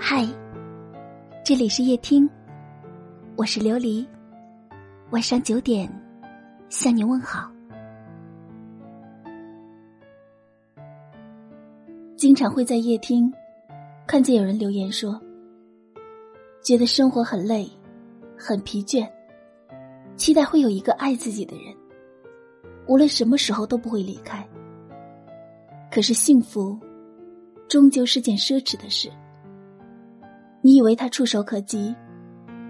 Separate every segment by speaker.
Speaker 1: 嗨，这里是夜听，我是琉璃。晚上九点向你问好。经常会在夜听看见有人留言说，觉得生活很累，很疲倦，期待会有一个爱自己的人，无论什么时候都不会离开。可是幸福，终究是件奢侈的事。你以为他触手可及，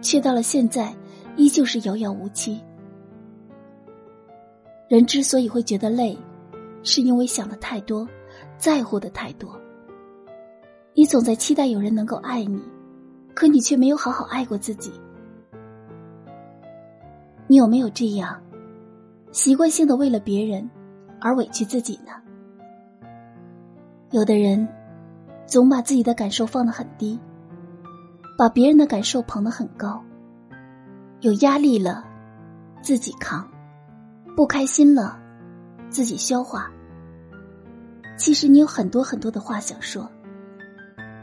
Speaker 1: 却到了现在依旧是遥遥无期。人之所以会觉得累，是因为想的太多，在乎的太多。你总在期待有人能够爱你，可你却没有好好爱过自己。你有没有这样，习惯性的为了别人而委屈自己呢？有的人，总把自己的感受放得很低。把别人的感受捧得很高，有压力了，自己扛；不开心了，自己消化。其实你有很多很多的话想说，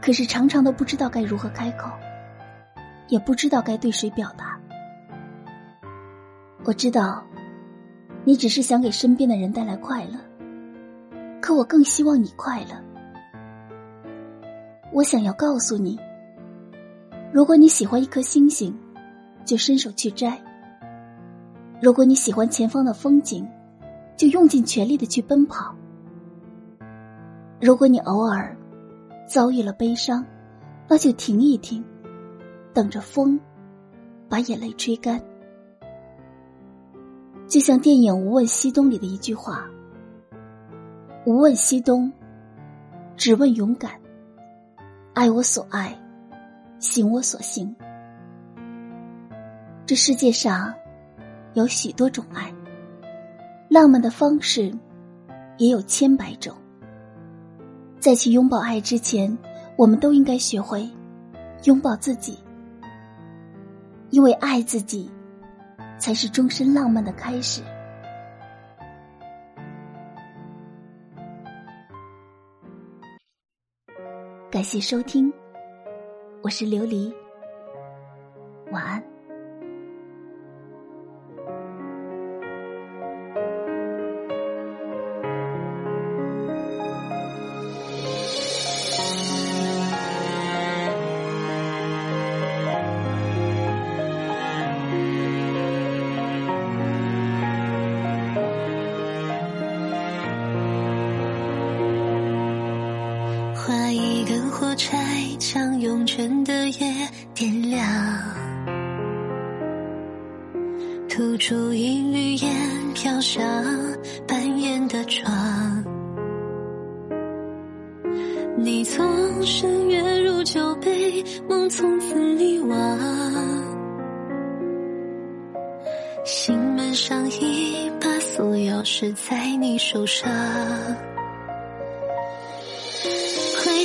Speaker 1: 可是常常都不知道该如何开口，也不知道该对谁表达。我知道，你只是想给身边的人带来快乐，可我更希望你快乐。我想要告诉你。如果你喜欢一颗星星，就伸手去摘；如果你喜欢前方的风景，就用尽全力的去奔跑；如果你偶尔遭遇了悲伤，那就停一停，等着风把眼泪吹干。就像电影《无问西东》里的一句话：“无问西东，只问勇敢，爱我所爱。”行我所行。这世界上有许多种爱，浪漫的方式也有千百种。在去拥抱爱之前，我们都应该学会拥抱自己，因为爱自己才是终身浪漫的开始。感谢收听。我是琉璃，晚安。
Speaker 2: 划一根火柴，将慵倦的夜点亮，吐出一缕烟，飘下半掩的窗。你从深渊入酒杯，梦从此溺亡。心门上一把锁钥匙在你手上。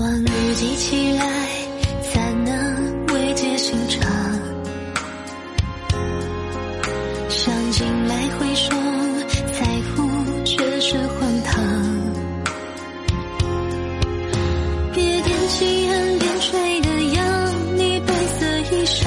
Speaker 2: 望日积起来，才能慰藉心肠。想进来回首，在乎却是荒唐。别惦记岸边吹的扬你白色衣裳，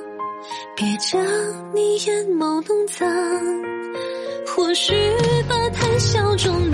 Speaker 2: 别将你眼眸弄脏。或许吧谈笑中。